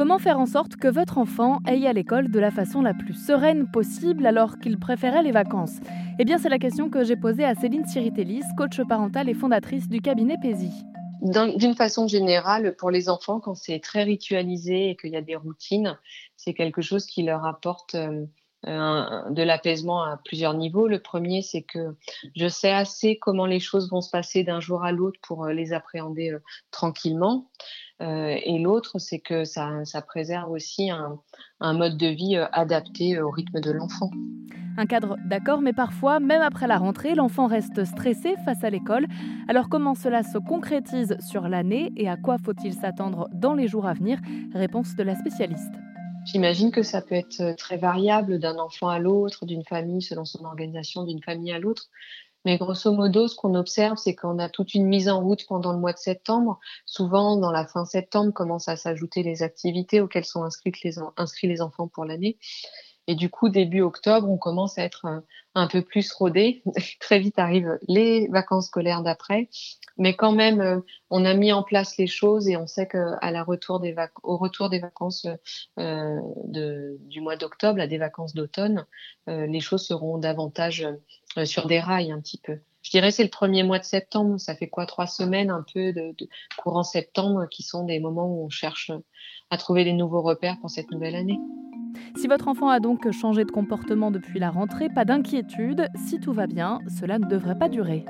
Comment faire en sorte que votre enfant aille à l'école de la façon la plus sereine possible alors qu'il préférait les vacances? Eh bien, c'est la question que j'ai posée à Céline Siritelis, coach parentale et fondatrice du cabinet PESI. D'une façon générale, pour les enfants, quand c'est très ritualisé et qu'il y a des routines, c'est quelque chose qui leur apporte euh, de l'apaisement à plusieurs niveaux. Le premier, c'est que je sais assez comment les choses vont se passer d'un jour à l'autre pour euh, les appréhender euh, tranquillement. Et l'autre, c'est que ça, préserve aussi un, mode de vie adapté au rythme de l'enfant. Un cadre d'accord, mais parfois, même après la rentrée, l'enfant reste stressé face à l'école. Alors comment cela se concrétise sur l'année et à quoi faut-il s'attendre dans les jours à venir? Réponse de la spécialiste. J'imagine que ça peut être euh, très variable d'un enfant à l'autre, d'une famille selon son organisation, d'une famille à l'autre. Mais grosso modo, ce qu'on observe, c'est qu'on a toute une mise en route pendant le mois de septembre. Souvent, dans la fin septembre, commencent à s'ajouter les activités auxquelles sont inscrits les, inscrits les enfants pour l'année. Et du coup, début octobre, on commence à être un, un peu plus rodé. Très vite arrivent les vacances scolaires d'après. Mais quand même, euh, on a mis en place les choses et on sait qu'à la retour des au retour des vacances euh, de, du mois d'octobre, à des vacances d'automne, euh, les choses seront davantage euh, sur des rails un petit peu. Je dirais c'est le premier mois de septembre. Ça fait quoi trois semaines un peu de courant septembre qui sont des moments où on cherche à trouver des nouveaux repères pour cette nouvelle année. Si votre enfant a donc changé de comportement depuis la rentrée, pas d'inquiétude, si tout va bien, cela ne devrait pas durer.